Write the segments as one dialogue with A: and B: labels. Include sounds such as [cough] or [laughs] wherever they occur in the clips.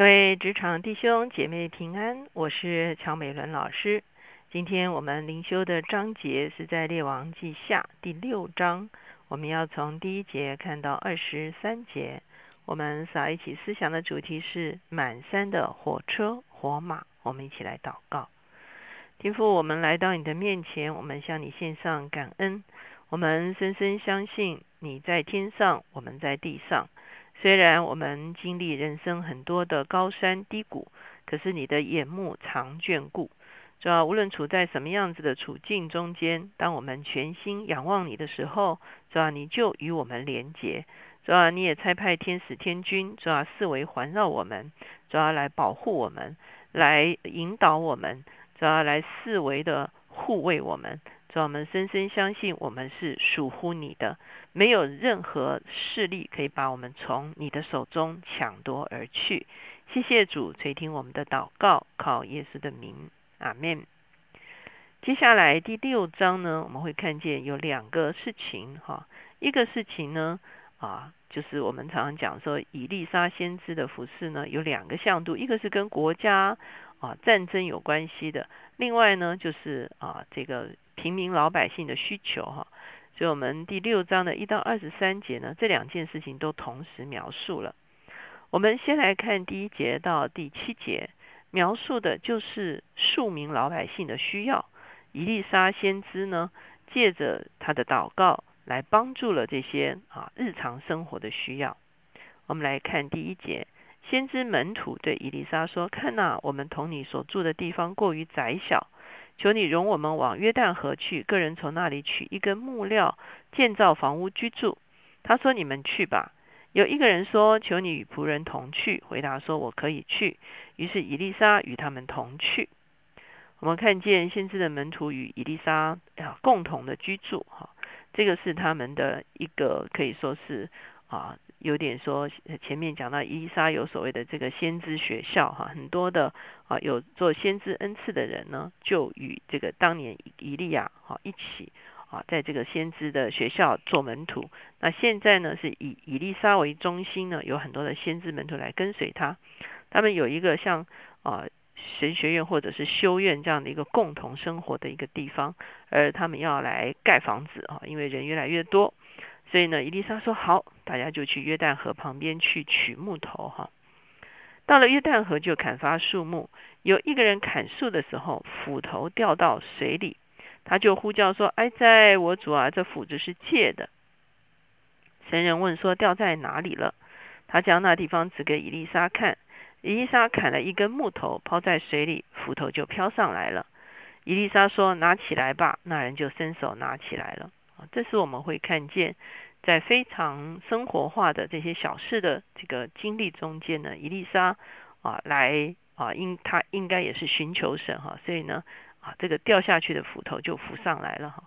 A: 各位职场弟兄姐妹平安，我是乔美伦老师。今天我们灵修的章节是在列王记下第六章，我们要从第一节看到二十三节。我们扫一起思想的主题是满山的火车火马。我们一起来祷告，天父，我们来到你的面前，我们向你献上感恩。我们深深相信你在天上，我们在地上。虽然我们经历人生很多的高山低谷，可是你的眼目常眷顾。主要无论处在什么样子的处境中间，当我们全心仰望你的时候，主要你就与我们连结。主要你也差派天使天君，主要四围环绕我们，主要来保护我们，来引导我们，主要来四围的护卫我们。主我们深深相信，我们是属乎你的，没有任何势力可以把我们从你的手中抢夺而去。谢谢主垂听我们的祷告，靠耶稣的名，阿门。接下来第六章呢，我们会看见有两个事情，哈，一个事情呢，啊，就是我们常常讲说，以利沙先知的服饰呢，有两个向度，一个是跟国家啊战争有关系的，另外呢，就是啊这个。平民老百姓的需求，哈，所以我们第六章的一到二十三节呢，这两件事情都同时描述了。我们先来看第一节到第七节，描述的就是庶民老百姓的需要。伊丽莎先知呢，借着他的祷告来帮助了这些啊日常生活的需要。我们来看第一节，先知门徒对伊丽莎说：“看呐，我们同你所住的地方过于窄小。”求你容我们往约旦河去，个人从那里取一根木料，建造房屋居住。他说：“你们去吧。”有一个人说：“求你与仆人同去。”回答说：“我可以去。”于是以利沙与他们同去。我们看见先知的门徒与以利沙啊共同的居住，哈，这个是他们的一个可以说是啊。有点说，前面讲到伊莎有所谓的这个先知学校哈，很多的啊有做先知恩赐的人呢，就与这个当年以利亚哈一起啊，在这个先知的学校做门徒。那现在呢，是以伊丽莎为中心呢，有很多的先知门徒来跟随他。他们有一个像啊神学院或者是修院这样的一个共同生活的一个地方，而他们要来盖房子啊，因为人越来越多。所以呢，伊丽莎说好，大家就去约旦河旁边去取木头哈。到了约旦河就砍伐树木。有一个人砍树的时候，斧头掉到水里，他就呼叫说：“哎，在我主啊，这斧子是借的。”神人问说：“掉在哪里了？”他将那地方指给伊丽莎看。伊丽莎砍了一根木头抛在水里，斧头就飘上来了。伊丽莎说：“拿起来吧。”那人就伸手拿起来了。这是我们会看见，在非常生活化的这些小事的这个经历中间呢，伊丽莎啊来啊应他应该也是寻求神哈，所以呢啊这个掉下去的斧头就浮上来了哈。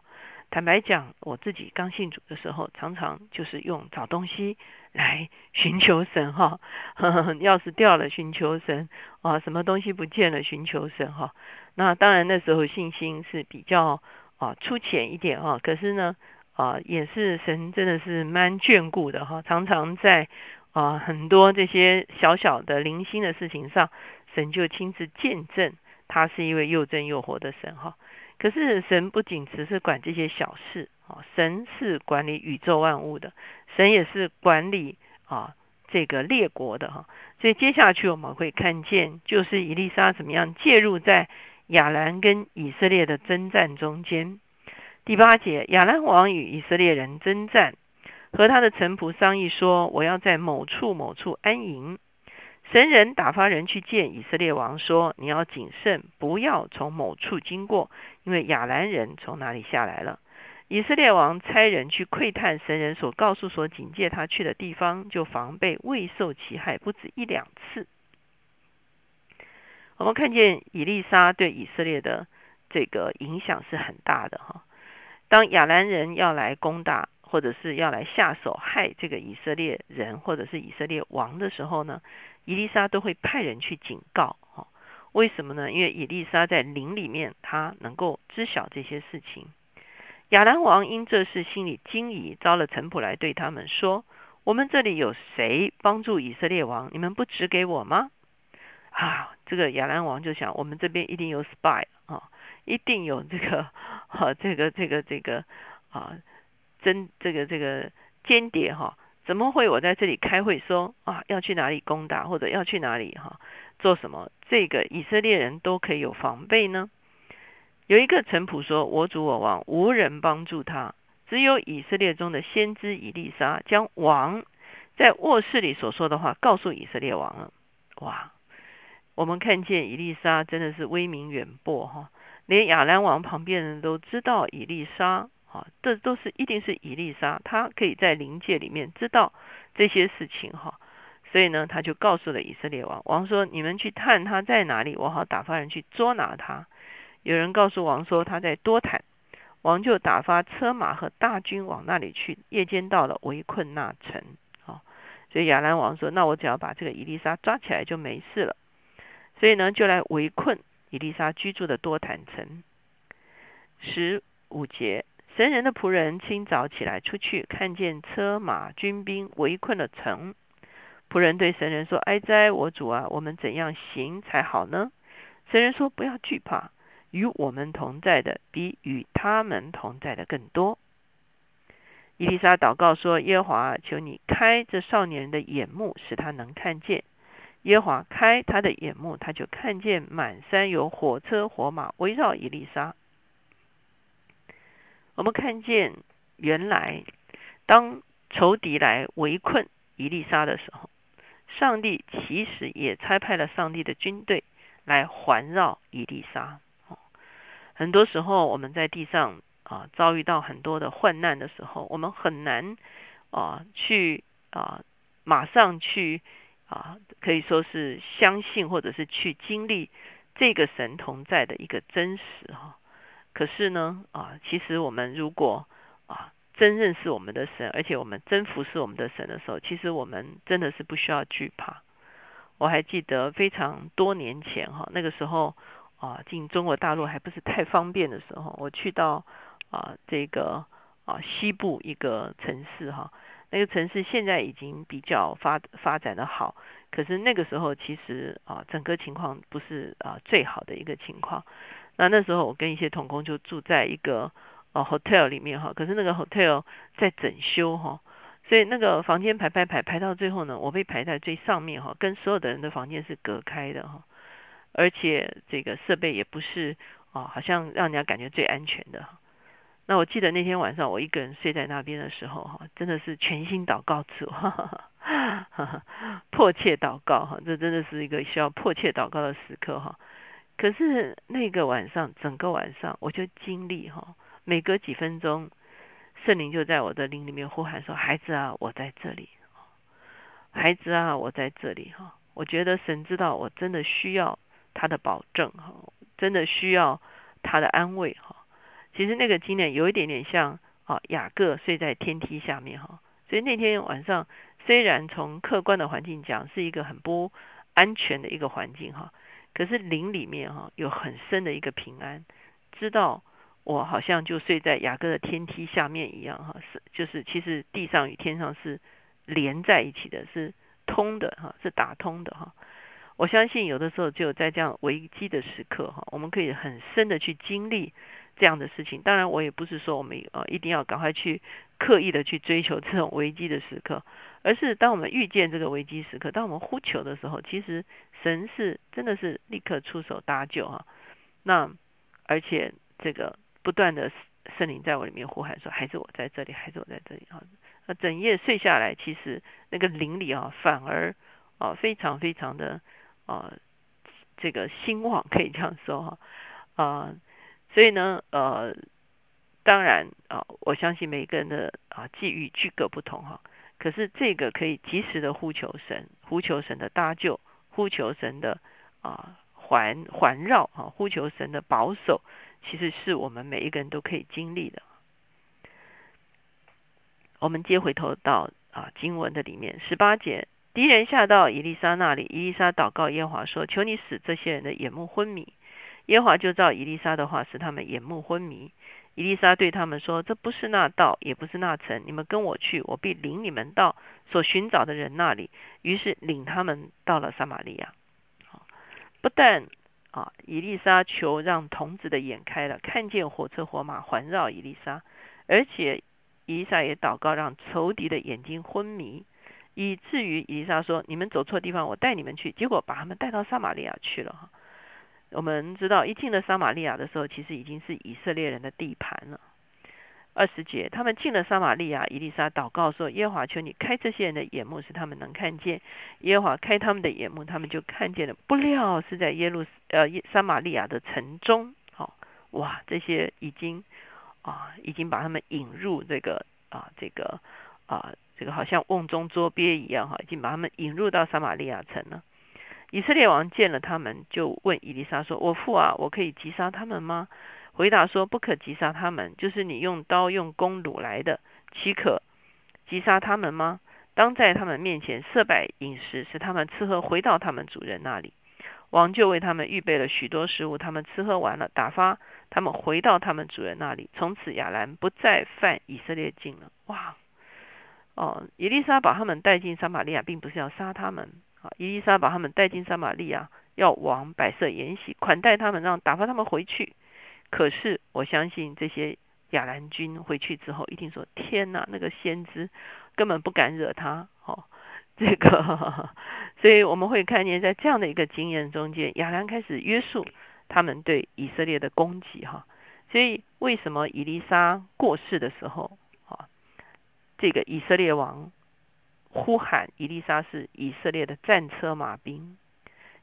A: 坦白讲，我自己刚信主的时候，常常就是用找东西来 [laughs] 寻求神哈，[laughs] 钥匙掉了寻求神啊，什么东西不见了寻求神哈。那当然那时候信心是比较。啊，粗浅一点啊，可是呢，啊，也是神真的是蛮眷顾的哈，常常在啊很多这些小小的零星的事情上，神就亲自见证他是一位又真又活的神哈。可是神不仅只是管这些小事啊，神是管理宇宙万物的，神也是管理啊这个列国的哈。所以接下去我们会看见，就是以利沙怎么样介入在。亚兰跟以色列的征战中间，第八节，亚兰王与以色列人征战，和他的臣仆商议说：“我要在某处某处安营。”神人打发人去见以色列王说：“你要谨慎，不要从某处经过，因为亚兰人从哪里下来了。”以色列王差人去窥探神人所告诉、所警戒他去的地方，就防备未受其害，不止一两次。我们看见以利沙对以色列的这个影响是很大的哈。当亚兰人要来攻打，或者是要来下手害这个以色列人，或者是以色列王的时候呢，以利沙都会派人去警告哈。为什么呢？因为以利沙在灵里面，他能够知晓这些事情。亚兰王因这事心里惊疑，招了臣仆来对他们说：“我们这里有谁帮助以色列王？你们不指给我吗？”啊，这个亚兰王就想，我们这边一定有 spy 啊，一定有这个哈，这个这个这个啊，真这个这个间谍哈，怎么会我在这里开会说啊，要去哪里攻打或者要去哪里哈，做什么？这个以色列人都可以有防备呢？有一个臣仆说：“我主我王无人帮助他，只有以色列中的先知以利沙将王在卧室里所说的话告诉以色列王了。”哇！我们看见以利沙真的是威名远播哈，连亚兰王旁边人都知道以利沙哈，这都是一定是以利沙，他可以在灵界里面知道这些事情哈，所以呢，他就告诉了以色列王，王说：“你们去探他在哪里，我好打发人去捉拿他。”有人告诉王说他在多坦，王就打发车马和大军往那里去，夜间到了，围困那城。啊，所以亚兰王说：“那我只要把这个以利沙抓起来就没事了。”所以呢，就来围困以丽莎居住的多坦城。十五节，神人的仆人清早起来出去，看见车马军兵围困了城。仆人对神人说：“哀哉，我主啊，我们怎样行才好呢？”神人说：“不要惧怕，与我们同在的比与他们同在的更多。”伊丽莎祷告说：“耶和华，求你开这少年人的眼目，使他能看见。”耶华开他的眼目，他就看见满山有火车火马围绕以利沙。我们看见，原来当仇敌来围困以利沙的时候，上帝其实也差派了上帝的军队来环绕以利沙。很多时候，我们在地上啊遭遇到很多的患难的时候，我们很难啊去啊马上去。啊，可以说是相信或者是去经历这个神同在的一个真实哈。可是呢，啊，其实我们如果啊真认识我们的神，而且我们真服侍我们的神的时候，其实我们真的是不需要惧怕。我还记得非常多年前哈，那个时候啊进中国大陆还不是太方便的时候，我去到啊这个啊西部一个城市哈。那个城市现在已经比较发发展的好，可是那个时候其实啊，整个情况不是啊最好的一个情况。那那时候我跟一些同工就住在一个呃 hotel 里面哈，可是那个 hotel 在整修哈，所以那个房间排排排排到最后呢，我被排在最上面哈，跟所有的人的房间是隔开的哈，而且这个设备也不是啊，好像让人家感觉最安全的。那我记得那天晚上我一个人睡在那边的时候，哈，真的是全心祷告主，[laughs] 迫切祷告，哈，这真的是一个需要迫切祷告的时刻，哈。可是那个晚上，整个晚上我就经历，哈，每隔几分钟，圣灵就在我的灵里面呼喊说：“孩子啊，我在这里，孩子啊，我在这里，哈。”我觉得神知道我真的需要他的保证，哈，真的需要他的安慰，哈。其实那个经验有一点点像啊，雅各睡在天梯下面哈，所以那天晚上虽然从客观的环境讲是一个很不安全的一个环境哈，可是灵里面哈有很深的一个平安，知道我好像就睡在雅各的天梯下面一样哈，是就是其实地上与天上是连在一起的，是通的哈，是打通的哈。我相信有的时候只有在这样危机的时刻哈，我们可以很深的去经历。这样的事情，当然我也不是说我们呃一定要赶快去刻意的去追求这种危机的时刻，而是当我们遇见这个危机时刻，当我们呼求的时候，其实神是真的是立刻出手搭救哈。那而且这个不断的圣灵在我里面呼喊说：“还是我在这里，还是我在这里啊！”那整夜睡下来，其实那个灵里啊，反而啊非常非常的啊这个兴旺，可以这样说哈啊。所以呢，呃，当然啊，我相信每个人的啊际遇具各不同哈。可是这个可以及时的呼求神，呼求神的搭救，呼求神的啊环环绕啊，呼求神的保守，其实是我们每一个人都可以经历的。我们接回头到啊经文的里面十八节，敌人下到以利沙那里，以利沙祷告耶和华说：“求你使这些人的眼目昏迷。”耶华就照以利沙的话，使他们眼目昏迷。以利沙对他们说：“这不是那道，也不是那城。你们跟我去，我必领你们到所寻找的人那里。”于是领他们到了撒玛利亚。不但啊，以利沙求让童子的眼开了，看见火车火马环绕以利沙，而且以利沙也祷告让仇敌的眼睛昏迷，以至于以利沙说：“你们走错地方，我带你们去。”结果把他们带到撒玛利亚去了哈。我们知道，一进了撒玛利亚的时候，其实已经是以色列人的地盘了。二十节，他们进了撒玛利亚，伊丽莎祷告说：“耶和华求你开这些人的眼目，使他们能看见。耶和华开他们的眼目，他们就看见了。不料是在耶路呃撒玛利亚的城中，好哇，这些已经啊，已经把他们引入这个啊，这个啊，这个好像瓮中捉鳖一样哈，已经把他们引入到撒玛利亚城了。以色列王见了他们，就问伊丽莎说：我父啊，我可以击杀他们吗？”回答说：“不可击杀他们，就是你用刀用弓掳来的，岂可击杀他们吗？当在他们面前设摆饮食，使他们吃喝，回到他们主人那里。王就为他们预备了许多食物，他们吃喝完了，打发他们回到他们主人那里。从此亚兰不再犯以色列境了。哇！哦，伊丽莎把他们带进撒玛利亚，并不是要杀他们啊。伊丽莎把他们带进撒玛利亚，要王摆设筵席，款待他们，让打发他们回去。”可是我相信这些亚兰军回去之后，一定说：“天哪，那个先知根本不敢惹他。”哦，这个，[laughs] 所以我们会看见在这样的一个经验中间，亚兰开始约束他们对以色列的攻击。哈，所以为什么伊丽莎过世的时候，啊，这个以色列王呼喊伊丽莎是以色列的战车马兵，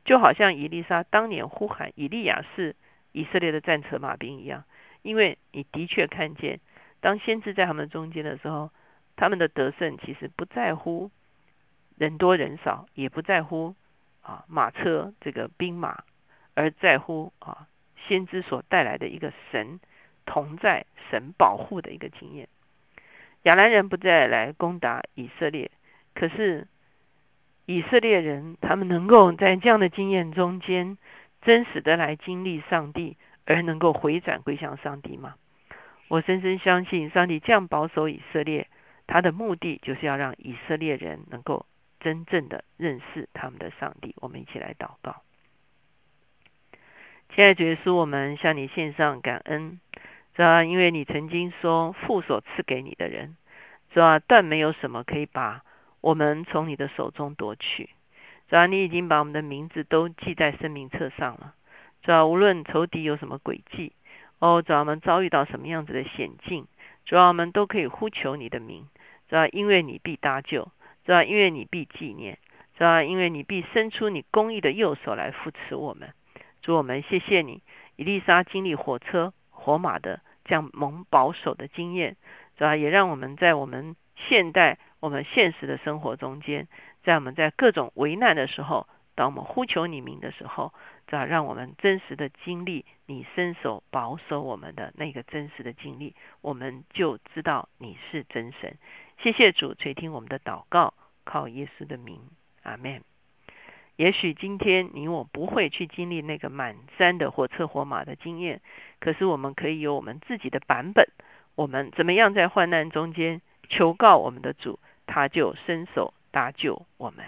A: 就好像伊丽莎当年呼喊以利亚是。以色列的战车马兵一样，因为你的确看见，当先知在他们中间的时候，他们的得胜其实不在乎人多人少，也不在乎啊马车这个兵马，而在乎啊先知所带来的一个神同在、神保护的一个经验。亚兰人不再来攻打以色列，可是以色列人他们能够在这样的经验中间。真实的来经历上帝，而能够回转归向上帝吗？我深深相信，上帝这样保守以色列，他的目的就是要让以色列人能够真正的认识他们的上帝。我们一起来祷告，亲爱的耶稣，我们向你献上感恩，主啊，因为你曾经说父所赐给你的人，主啊，断没有什么可以把我们从你的手中夺去。主要你已经把我们的名字都记在生命册上了。主要无论仇敌有什么诡计，哦，主要我们遭遇到什么样子的险境，主要我们都可以呼求你的名。主要因为你必搭救，主要因为你必纪念，主要因为你必伸出你公义的右手来扶持我们。主我们谢谢你，伊丽莎经历火车火马的这样蒙保守的经验，主要也让我们在我们现代我们现实的生活中间。在我们在各种危难的时候，当我们呼求你名的时候，要让我们真实的经历你伸手保守我们的那个真实的经历，我们就知道你是真神。谢谢主垂听我们的祷告，靠耶稣的名，阿门。也许今天你我不会去经历那个满山的火车火马的经验，可是我们可以有我们自己的版本。我们怎么样在患难中间求告我们的主，他就伸手。搭救我们。